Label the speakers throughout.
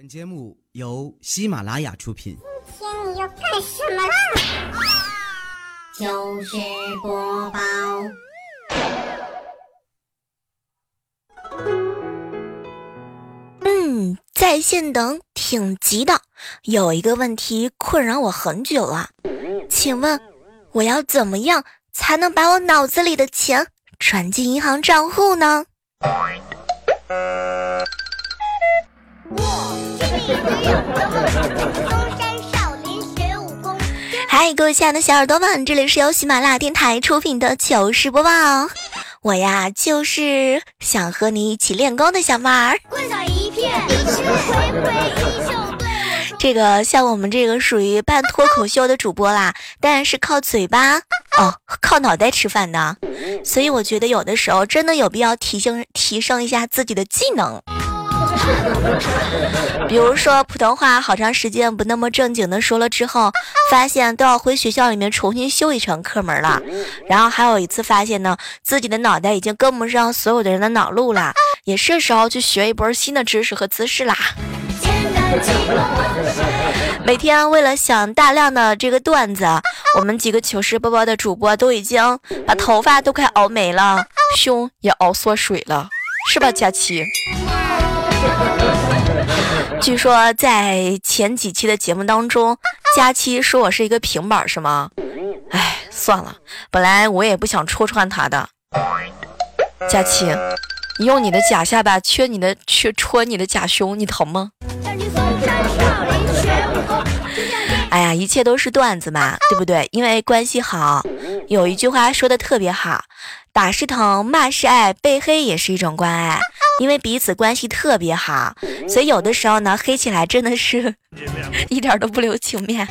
Speaker 1: 本节目由喜马拉雅出品。
Speaker 2: 今天你要干什么啦？
Speaker 3: 就是播报。
Speaker 4: 嗯，在线等挺急的，有一个问题困扰我很久了，请问我要怎么样才能把我脑子里的钱转进银行账户呢？嗨，各位亲爱的小耳朵们，这里是由喜马拉雅电台出品的糗事播报。我呀，就是想和你一起练功的小妹儿。这个像我们这个属于半脱口秀的主播啦，当然是靠嘴巴哦，靠脑袋吃饭的。所以我觉得有的时候真的有必要提升提升一下自己的技能。比如说普通话好长时间不那么正经的说了之后，发现都要回学校里面重新修一程课门了。然后还有一次发现呢，自己的脑袋已经跟不上所有的人的脑路了，也是时候去学一波新的知识和姿势啦。每天为了想大量的这个段子，我们几个糗事播报的主播都已经把头发都快熬没了，胸也熬缩水了，是吧，佳琪？据说在前几期的节目当中，佳期说我是一个平板，是吗？哎，算了，本来我也不想戳穿他的。佳期，你用你的假下巴缺你的去戳你的假胸，你疼吗？哎呀，一切都是段子嘛，对不对？因为关系好，有一句话说的特别好。打是疼，骂是爱，被黑也是一种关爱，因为彼此关系特别好，所以有的时候呢，黑起来真的是 一点都不留情面。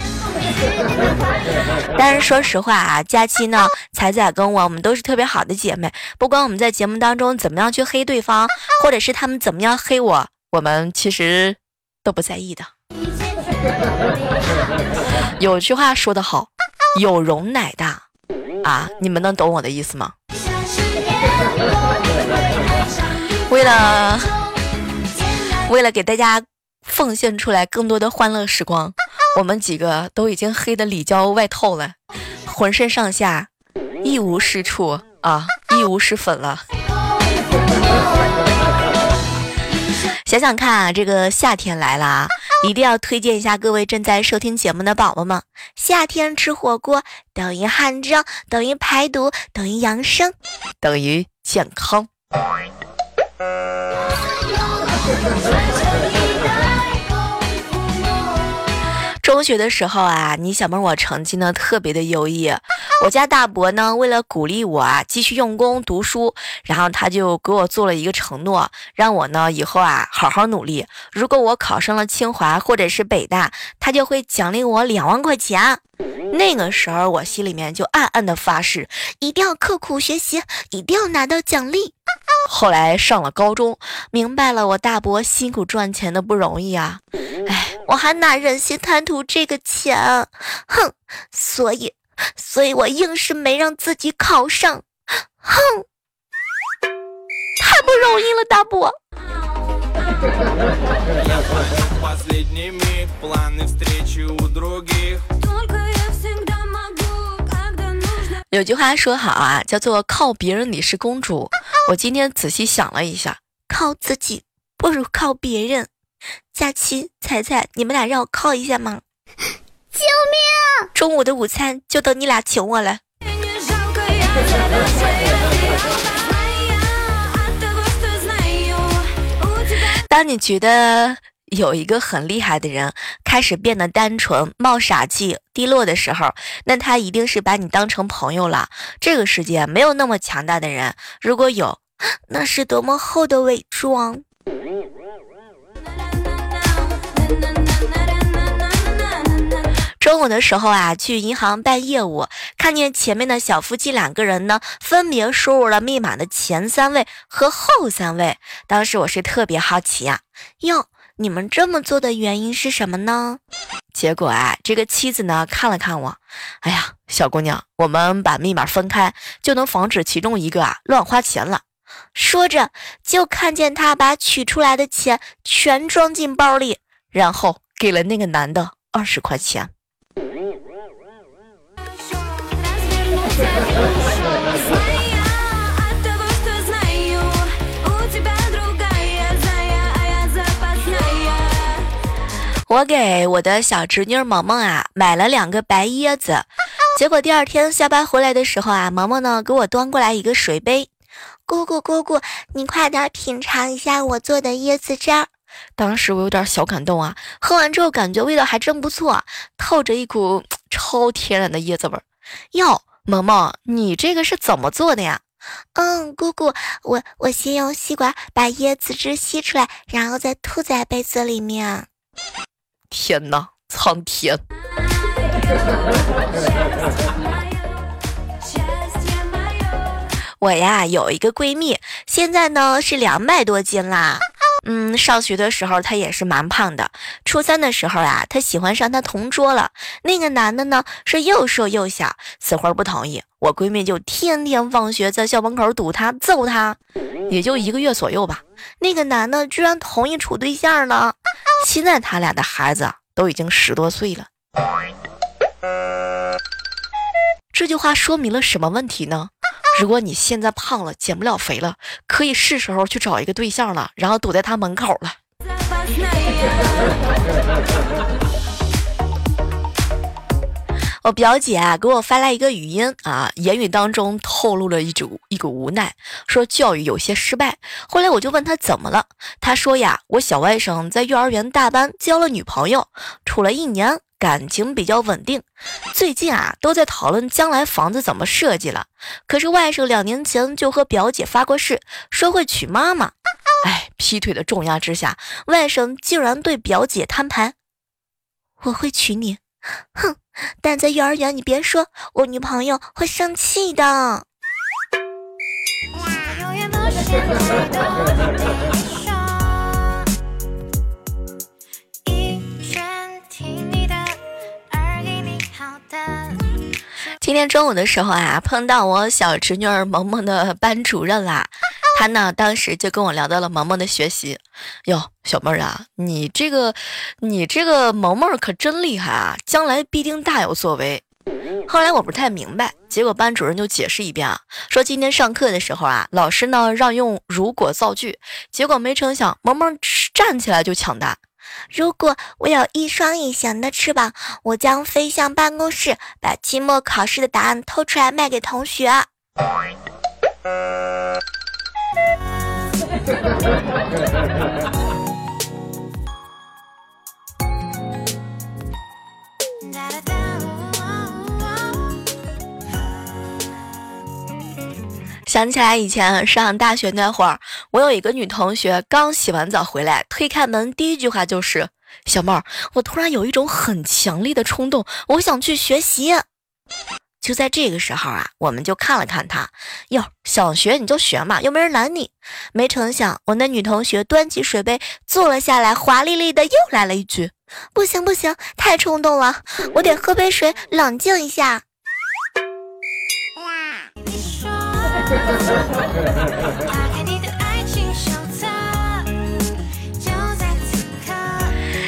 Speaker 4: 但是说实话啊，佳期呢，彩彩跟我，我们都是特别好的姐妹，不管我们在节目当中怎么样去黑对方，或者是他们怎么样黑我，我们其实都不在意的。有句话说得好，有容乃大啊，你们能懂我的意思吗？为了为了给大家奉献出来更多的欢乐时光，我们几个都已经黑的里焦外透了，浑身上下一无是处啊，一无是粉了。想想看啊，这个夏天来了啊，一定要推荐一下各位正在收听节目的宝宝们。夏天吃火锅等于汗蒸，等于排毒，等于养生，等于健康。中学的时候啊，你小妹我成绩呢特别的优异，我家大伯呢为了鼓励我啊继续用功读书，然后他就给我做了一个承诺，让我呢以后啊好好努力，如果我考上了清华或者是北大，他就会奖励我两万块钱。那个时候我心里面就暗暗的发誓，一定要刻苦学习，一定要拿到奖励。后来上了高中，明白了我大伯辛苦赚钱的不容易啊！哎，我还哪忍心贪图这个钱？哼！所以，所以我硬是没让自己考上。哼！太不容易了，大伯。有句话说好啊，叫做靠别人你是公主。我今天仔细想了一下，靠自己不如靠别人。佳期、彩彩，你们俩让我靠一下吗？
Speaker 2: 救命！
Speaker 4: 中午的午餐就等你俩请我了。当你觉得有一个很厉害的人开始变得单纯、冒傻气、低落的时候，那他一定是把你当成朋友了。这个世界没有那么强大的人，如果有，那是多么厚的伪装。中午的时候啊，去银行办业务，看见前面的小夫妻两个人呢，分别输入了密码的前三位和后三位。当时我是特别好奇呀，哟，你们这么做的原因是什么呢？结果啊，这个妻子呢看了看我，哎呀，小姑娘，我们把密码分开，就能防止其中一个啊乱花钱了。说着，就看见他把取出来的钱全装进包里，然后给了那个男的二十块钱。我给我的小侄女萌萌啊买了两个白椰子，结果第二天下班回来的时候啊，萌萌呢给我端过来一个水杯，
Speaker 2: 姑姑姑姑，你快点品尝一下我做的椰子汁儿。
Speaker 4: 当时我有点小感动啊，喝完之后感觉味道还真不错，透着一股 超天然的椰子味儿。哟，萌萌，你这个是怎么做的呀？
Speaker 2: 嗯，姑姑，我我先用吸管把椰子汁吸出来，然后再吐在杯子里面。
Speaker 4: 天呐，苍天！我呀有一个闺蜜，现在呢是两百多斤啦。嗯，上学的时候她也是蛮胖的。初三的时候啊，她喜欢上她同桌了。那个男的呢是又瘦又小，死活不同意。我闺蜜就天天放学在校门口堵他，揍他。也就一个月左右吧，那个男的居然同意处对象了。现在他俩的孩子都已经十多岁了。这句话说明了什么问题呢？如果你现在胖了，减不了肥了，可以是时候去找一个对象了，然后堵在他门口了。我表姐啊给我发来一个语音啊，言语当中透露了一种一股无奈，说教育有些失败。后来我就问他怎么了，他说呀，我小外甥在幼儿园大班交了女朋友，处了一年，感情比较稳定。最近啊都在讨论将来房子怎么设计了。可是外甥两年前就和表姐发过誓，说会娶妈妈。哎，劈腿的重压之下，外甥竟然对表姐摊牌，
Speaker 2: 我会娶你。哼。但在幼儿园，你别说，我女朋友会生气的。
Speaker 4: 今天中午的时候啊，碰到我小侄女儿萌萌的班主任啦。他呢，当时就跟我聊到了萌萌的学习。哟，小妹儿啊，你这个，你这个萌萌可真厉害啊，将来必定大有作为。后来我不太明白，结果班主任就解释一遍啊，说今天上课的时候啊，老师呢让用如果造句，结果没成想，萌萌站起来就抢答。
Speaker 2: 如果我有一双隐形的翅膀，我将飞向办公室，把期末考试的答案偷出来卖给同学。
Speaker 4: 想起来以前上大学那会儿，我有一个女同学刚洗完澡回来，推开门第一句话就是：“小妹儿，我突然有一种很强烈的冲动，我想去学习。”就在这个时候啊，我们就看了看他，哟，想学你就学嘛，又没人拦你。没成想，我那女同学端起水杯坐了下来，华丽丽的又来了一句：“
Speaker 2: 不行不行，太冲动了，我得喝杯水冷静一下。”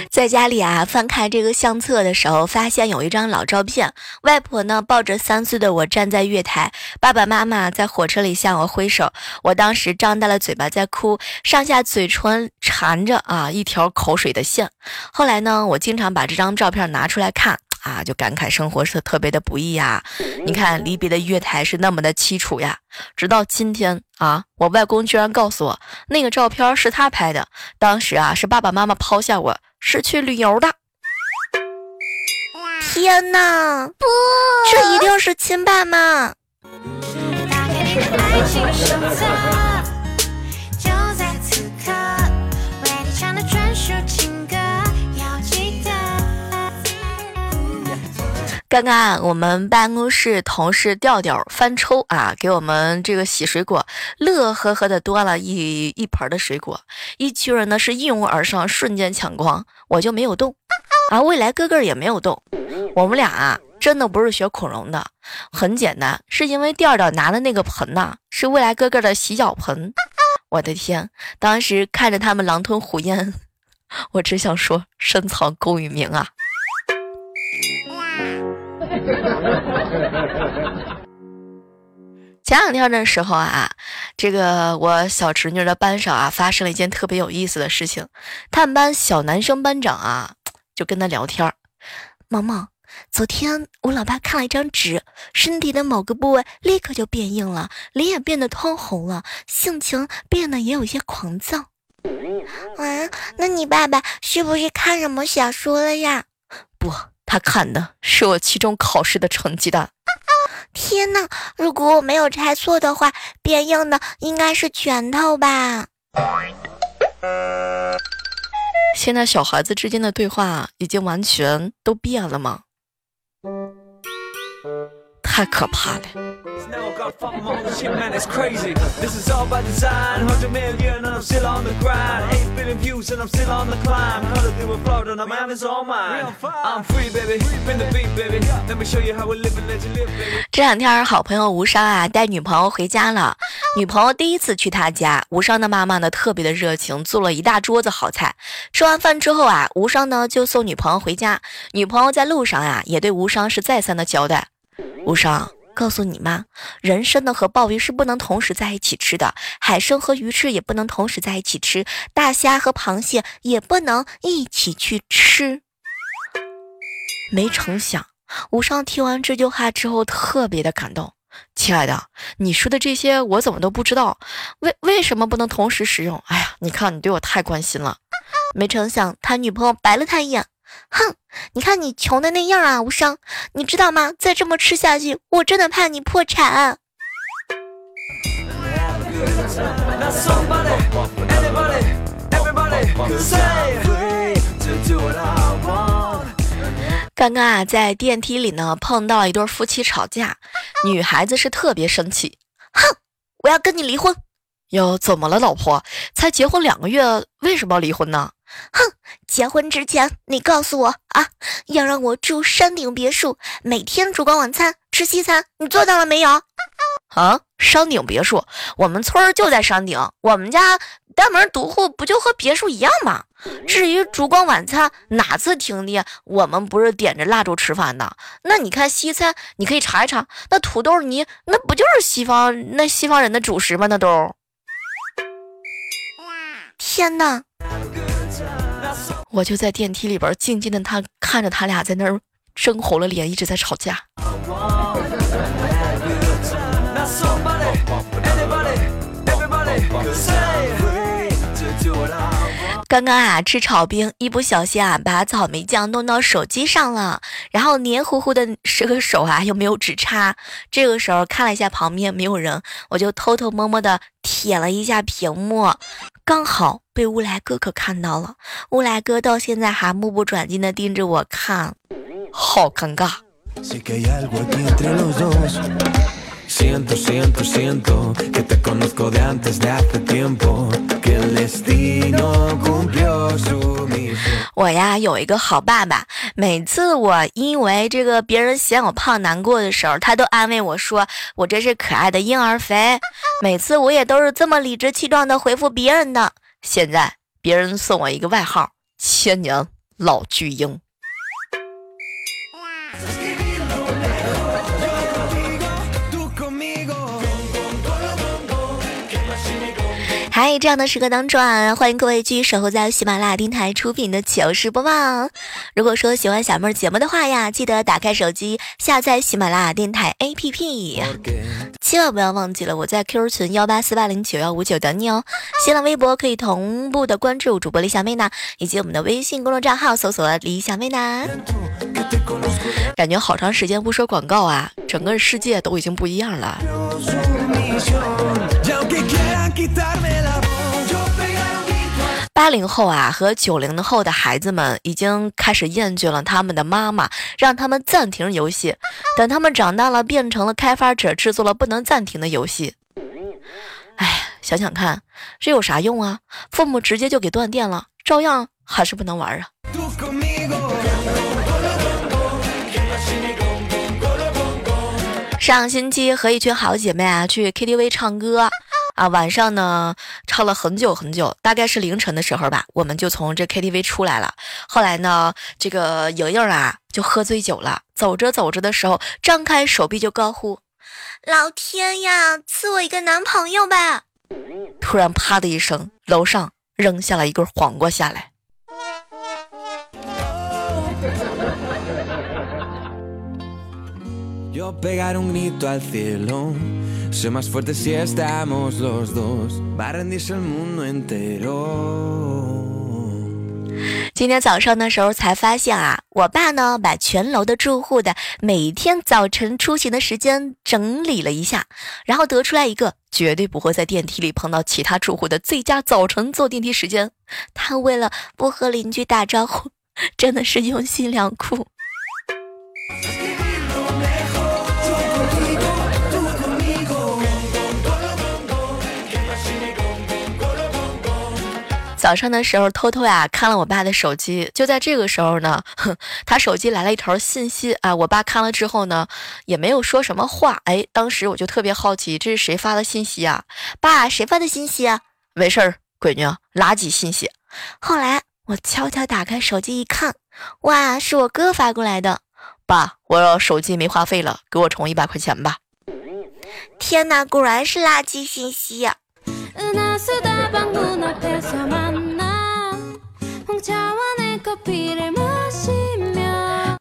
Speaker 4: 在家里啊，翻开这个相册的时候，发现有一张老照片。外婆呢抱着三岁的我站在月台，爸爸妈妈在火车里向我挥手。我当时张大了嘴巴在哭，上下嘴唇缠着啊一条口水的线。后来呢，我经常把这张照片拿出来看啊，就感慨生活是特别的不易呀。你看离别的月台是那么的凄楚呀。直到今天啊，我外公居然告诉我，那个照片是他拍的。当时啊，是爸爸妈妈抛下我。是去旅游的。
Speaker 2: 天哪，不，这一定是亲爸妈。
Speaker 4: 刚刚，我们办公室同事调调翻抽啊，给我们这个洗水果，乐呵呵的端了一一盆的水果，一群人呢是一拥而上，瞬间抢光，我就没有动，而未来哥哥也没有动，我们俩啊真的不是学恐龙的，很简单，是因为调调拿的那个盆呐是未来哥哥的洗脚盆，我的天，当时看着他们狼吞虎咽，我只想说深藏功与名啊。前两天的时候啊，这个我小侄女的班上啊，发生了一件特别有意思的事情。他们班小男生班长啊，就跟他聊天儿：“
Speaker 2: 毛毛，昨天我老爸看了一张纸，身体的某个部位立刻就变硬了，脸也变得通红了，性情变得也有些狂躁。啊，那你爸爸是不是看什么小说了呀？
Speaker 4: 不，他看的是我期中考试的成绩单。”
Speaker 2: 天哪！如果我没有猜错的话，变硬的应该是拳头吧？
Speaker 4: 现在小孩子之间的对话已经完全都变了吗？太可怕了！This
Speaker 5: is all by design, and how to make it not sit on the ground, ain't feeling you, and I'm still on the climb, 'cause if they were floored, and I'm at it's all mine, real fun, I'm free, baby, we've been the big baby. Let me show you how we live and let you live.
Speaker 4: 这两天，好朋友无伤啊带女朋友回家了。女朋友第一次去他家，无伤的妈妈呢特别的热情，做了一大桌子好菜。吃完饭之后啊，无伤呢就送女朋友回家。女朋友在路上啊也对无伤是再三的交代。无伤，告诉你妈，人参呢和鲍鱼是不能同时在一起吃的，海参和鱼翅也不能同时在一起吃，大虾和螃蟹也不能一起去吃。没成想，无伤听完这句话之后特别的感动。亲爱的，你说的这些我怎么都不知道？为为什么不能同时使用？哎呀，你看你对我太关心了。没成想，他女朋友白了他一眼。哼，你看你穷的那样啊，无伤，你知道吗？再这么吃下去，我真的怕你破产。刚刚啊，在电梯里呢，碰到一对夫妻吵架，女孩子是特别生气，哼，我要跟你离婚。哟，怎么了，老婆？才结婚两个月，为什么要离婚呢？
Speaker 2: 哼，结婚之前你告诉我啊，要让我住山顶别墅，每天烛光晚餐吃西餐，你做到了没有？
Speaker 4: 啊，山顶别墅，我们村儿就在山顶，我们家单门独户，不就和别墅一样吗？至于烛光晚餐，哪次停电我们不是点着蜡烛吃饭的？那你看西餐，你可以查一查，那土豆泥，那不就是西方那西方人的主食吗？那都。
Speaker 2: 天哪！
Speaker 4: 我就在电梯里边静静的，他看着他俩在那儿争红了脸，一直在吵架。刚刚啊，吃炒冰，一不小心啊，把草莓酱弄到手机上了，然后黏糊糊的，这个手啊又没有纸擦。这个时候看了一下旁边没有人，我就偷偷摸摸的舔了一下屏幕，刚好被乌来哥哥看到了。乌来哥到现在还目不转睛的盯着我看，好尴尬。我呀有一个好爸爸，每次我因为这个别人嫌我胖难过的时候，他都安慰我说我这是可爱的婴儿肥。每次我也都是这么理直气壮的回复别人的。现在别人送我一个外号——千年老巨婴。嗨，这样的时刻当中啊，欢迎各位继续守候在喜马拉雅电台出品的糗事播报。如果说喜欢小妹儿节目的话呀，记得打开手机下载喜马拉雅电台 APP，千万不要忘记了我在 QQ 群幺八四八零九幺五九等你哦。新浪微博可以同步的关注主播李小妹呢，以及我们的微信公众账号搜索李小妹呢。感觉好长时间不说广告啊，整个世界都已经不一样了。八零后啊和九零后的孩子们已经开始厌倦了他们的妈妈，让他们暂停游戏。等他们长大了，变成了开发者，制作了不能暂停的游戏。哎，想想看，这有啥用啊？父母直接就给断电了，照样还是不能玩啊。上星期和一群好姐妹啊去 KTV 唱歌。啊，晚上呢唱了很久很久，大概是凌晨的时候吧，我们就从这 KTV 出来了。后来呢，这个莹莹啊就喝醉酒了，走着走着的时候，张开手臂就高呼：“
Speaker 2: 老天呀，赐我一个男朋友吧！”
Speaker 4: 突然啪的一声，楼上扔下了一根黄瓜下来。今天早上的时候才发现啊，我爸呢把全楼的住户的每天早晨出行的时间整理了一下，然后得出来一个绝对不会在电梯里碰到其他住户的最佳早晨坐电梯时间。他为了不和邻居打招呼，真的是用心良苦。早上的时候偷偷呀看了我爸的手机，就在这个时候呢，哼，他手机来了一条信息啊，我爸看了之后呢，也没有说什么话，哎，当时我就特别好奇，这是谁发的信息啊？爸，谁发的信息啊？没事儿，闺女，垃圾信息。后来我悄悄打开手机一看，哇，是我哥发过来的。爸，我手机没话费了，给我充一百块钱吧。
Speaker 2: 天哪，果然是垃圾信息。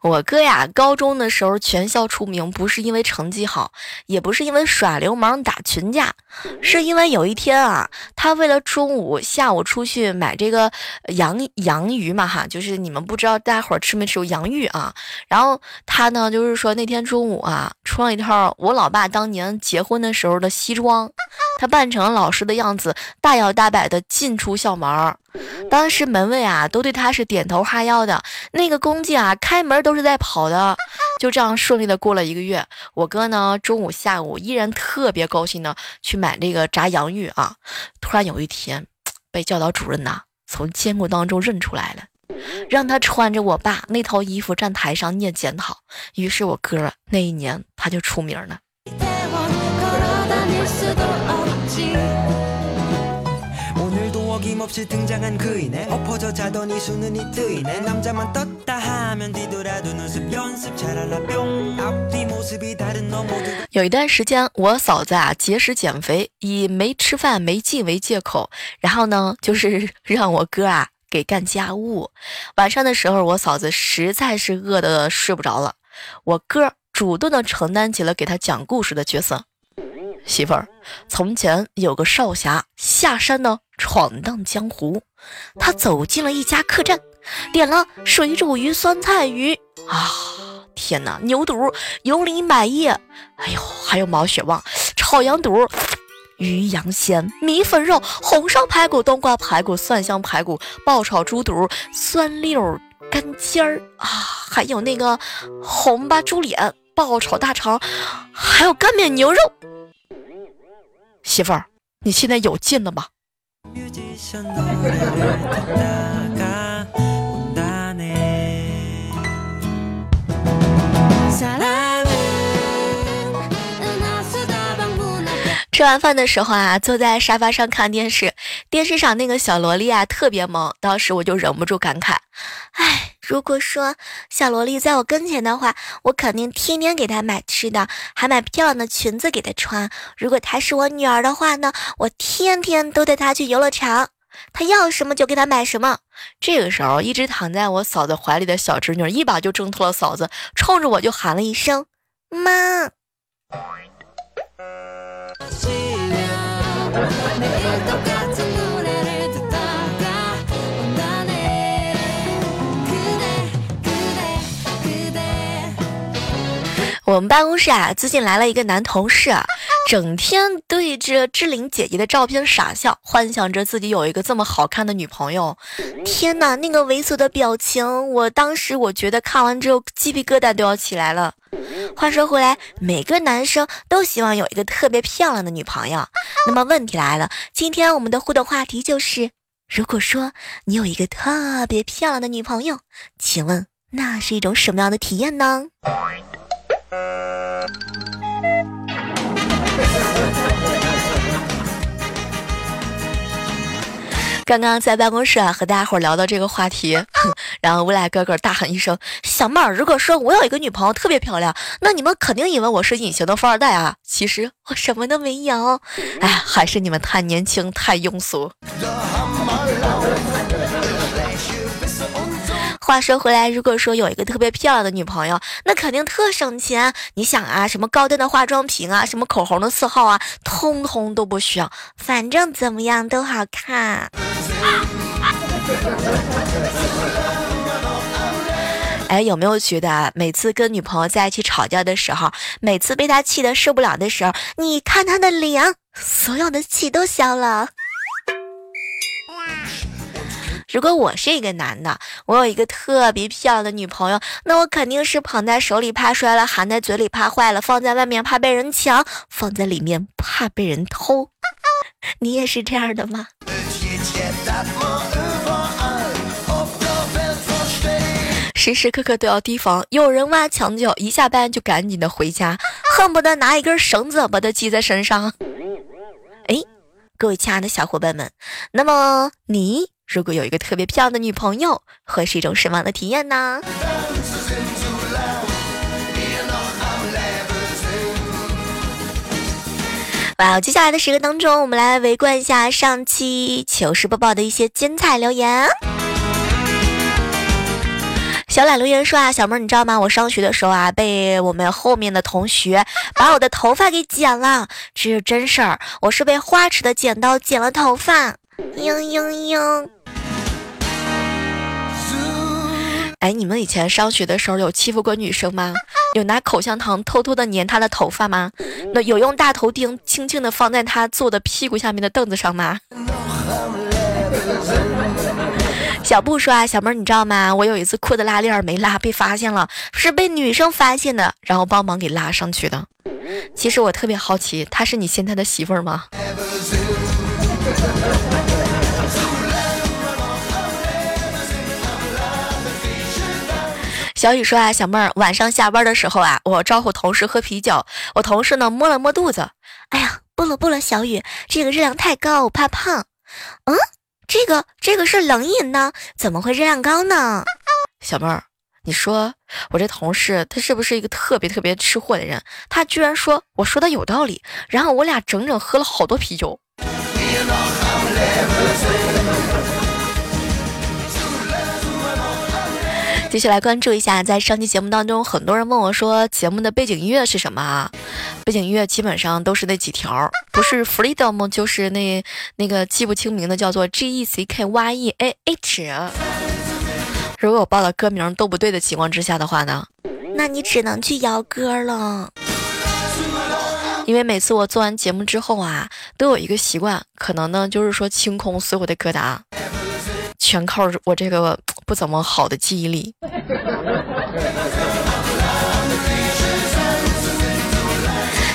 Speaker 4: 我哥呀，高中的时候全校出名，不是因为成绩好，也不是因为耍流氓打群架，是因为有一天啊，他为了中午、下午出去买这个洋洋鱼嘛，哈，就是你们不知道大伙儿吃没吃过洋芋啊？然后他呢，就是说那天中午啊，穿了一套我老爸当年结婚的时候的西装，他扮成老师的样子，大摇大摆的进出校门。当时门卫啊都对他是点头哈腰的，那个公鸡啊开门都是在跑的，就这样顺利的过了一个月。我哥呢中午下午依然特别高兴的去买这个炸洋芋啊。突然有一天，被教导主任呐从监控当中认出来了，让他穿着我爸那套衣服站台上念检讨。于是我哥那一年他就出名了。有一段时间，我嫂子啊节食减肥，以没吃饭没劲为借口，然后呢就是让我哥啊给干家务。晚上的时候，我嫂子实在是饿得睡不着了，我哥主动的承担起了给他讲故事的角色。媳妇儿，从前有个少侠下山呢，闯荡江湖。他走进了一家客栈，点了水煮鱼、酸菜鱼啊！天哪，牛肚、油淋百叶，哎呦，还有毛血旺、炒羊肚、鱼羊鲜、米粉肉、红烧排骨、冬瓜排骨、蒜香排骨、爆炒猪肚、酸溜干尖儿啊！还有那个红巴猪脸、爆炒大肠，还有干煸牛肉。媳妇儿，你现在有劲了吗？吃完饭的时候啊，坐在沙发上看电视，电视上那个小萝莉啊特别萌，当时我就忍不住感慨：哎，如果说小萝莉在我跟前的话，我肯定天天给她买吃的，还买漂亮的裙子给她穿。如果她是我女儿的话呢，我天天都带她去游乐场，她要什么就给她买什么。这个时候，一直躺在我嫂子怀里的小侄女一把就挣脱了嫂子，冲着我就喊了一声：“妈。” 我们办公室啊，最近来了一个男同事啊，整天对着志玲姐姐的照片傻笑，幻想着自己有一个这么好看的女朋友。天哪，那个猥琐的表情，我当时我觉得看完之后鸡皮疙瘩都要起来了。话说回来，每个男生都希望有一个特别漂亮的女朋友。那么问题来了，今天我们的互动话题就是：如果说你有一个特别漂亮的女朋友，请问那是一种什么样的体验呢？刚刚在办公室啊和大家伙聊到这个话题，然后我俩哥哥大喊一声：“小妹儿，如果说我有一个女朋友特别漂亮，那你们肯定以为我是隐形的富二代啊！其实我什么都没有，哎，还是你们太年轻太庸俗。”话说回来，如果说有一个特别漂亮的女朋友，那肯定特省钱。你想啊，什么高端的化妆品啊，什么口红的色号啊，通通都不需要，反正怎么样都好看。哎，有没有觉得啊，每次跟女朋友在一起吵架的时候，每次被她气得受不了的时候，你看她的脸，所有的气都消了。如果我是一个男的，我有一个特别漂亮的女朋友，那我肯定是捧在手里怕摔了，含在嘴里怕坏了，放在外面怕被人抢，放在里面怕被人偷。你也是这样的吗？时时刻刻都要提防有人挖墙脚，一下班就赶紧的回家，恨不得拿一根绳子把它系在身上。哎，各位亲爱的小伙伴们，那么你？如果有一个特别漂亮的女朋友，会是一种什么样的体验呢？哇，接下来的时刻当中，我们来围观一下上期糗事播报的一些精彩留言。小懒留言说啊，小妹儿，你知道吗？我上学的时候啊，被我们后面的同学把我的头发给剪了，这是真事儿。我是被花痴的剪刀剪了头发，嘤嘤嘤。哎，你们以前上学的时候有欺负过女生吗？有拿口香糖偷偷的粘她的头发吗？那有用大头钉轻轻的放在她坐的屁股下面的凳子上吗？小布说啊，小妹儿，你知道吗？我有一次裤子拉链没拉，被发现了，是被女生发现的，然后帮忙给拉上去的。其实我特别好奇，她是你现在的媳妇儿吗？小雨说啊，小妹儿，晚上下班的时候啊，我招呼同事喝啤酒，我同事呢摸了摸肚子，哎呀，不了不了，小雨，这个热量太高，我怕胖。嗯，这个这个是冷饮呢，怎么会热量高呢？小妹儿，你说我这同事他是不是一个特别特别吃货的人？他居然说我说的有道理，然后我俩整整喝了好多啤酒。接下来关注一下，在上期节目当中，很多人问我说，节目的背景音乐是什么啊？背景音乐基本上都是那几条，不是 freedom 就是那那个记不清名的，叫做 G E C K Y E A H。如果我报的歌名都不对的情况之下的话呢，那你只能去摇歌了。因为每次我做完节目之后啊，都有一个习惯，可能呢就是说清空所有的歌单。全靠我这个不怎么好的记忆力。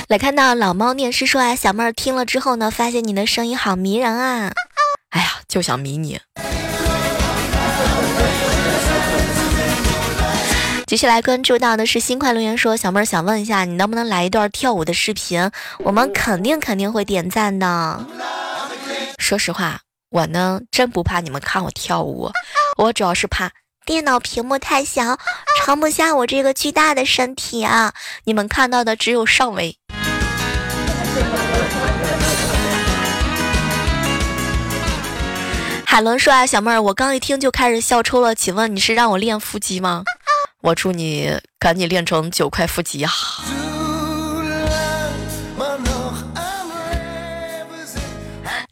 Speaker 4: 来看到老猫念诗说啊，小妹儿听了之后呢，发现你的声音好迷人啊！哎呀，就想迷你。接下来关注到的是新快留言说，小妹儿想问一下，你能不能来一段跳舞的视频？我们肯定肯定会点赞的。说实话。我呢，真不怕你们看我跳舞，我主要是怕电脑屏幕太小，装不下我这个巨大的身体啊！你们看到的只有上围。海伦说啊，小妹儿，我刚一听就开始笑抽了，请问你是让我练腹肌吗？我祝你赶紧练成九块腹肌啊！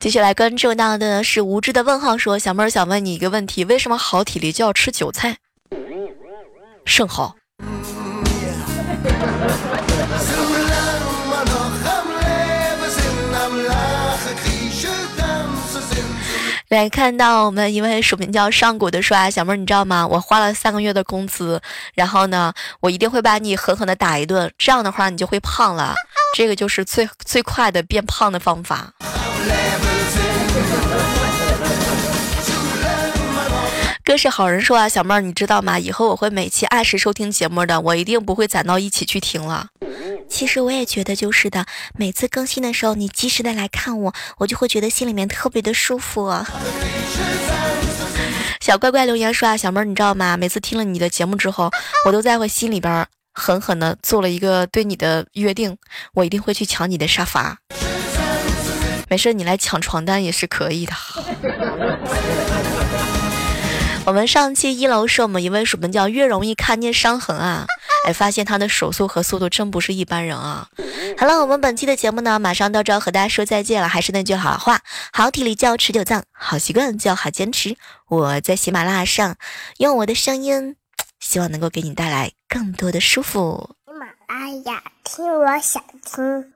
Speaker 4: 接下来关注到的是无知的问号，说小妹儿想问你一个问题：为什么好体力就要吃韭菜？甚好。来看到我们一位署名叫上古的说啊，小妹儿你知道吗？我花了三个月的工资，然后呢，我一定会把你狠狠的打一顿，这样的话你就会胖了。这个就是最最快的变胖的方法。哥是好人说啊，小妹儿，你知道吗？以后我会每期按时收听节目的，我一定不会攒到一起去听了。
Speaker 2: 其实我也觉得就是的，每次更新的时候，你及时的来看我，我就会觉得心里面特别的舒服啊。
Speaker 4: 小乖乖留言说啊，小妹儿你知道吗？每次听了你的节目之后，我都在我心里边狠狠的做了一个对你的约定，我一定会去抢你的沙发。没事，你来抢床单也是可以的。我们上期一楼是我们一位鼠们叫越容易看见伤痕啊，哎，发现他的手速和速度真不是一般人啊。好了，我们本期的节目呢，马上到这要和大家说再见了。还是那句好话，好体力就要持久战，好习惯就要好坚持。我在喜马拉雅上用我的声音，希望能够给你带来更多的舒服。
Speaker 3: 喜马拉雅听，我想听。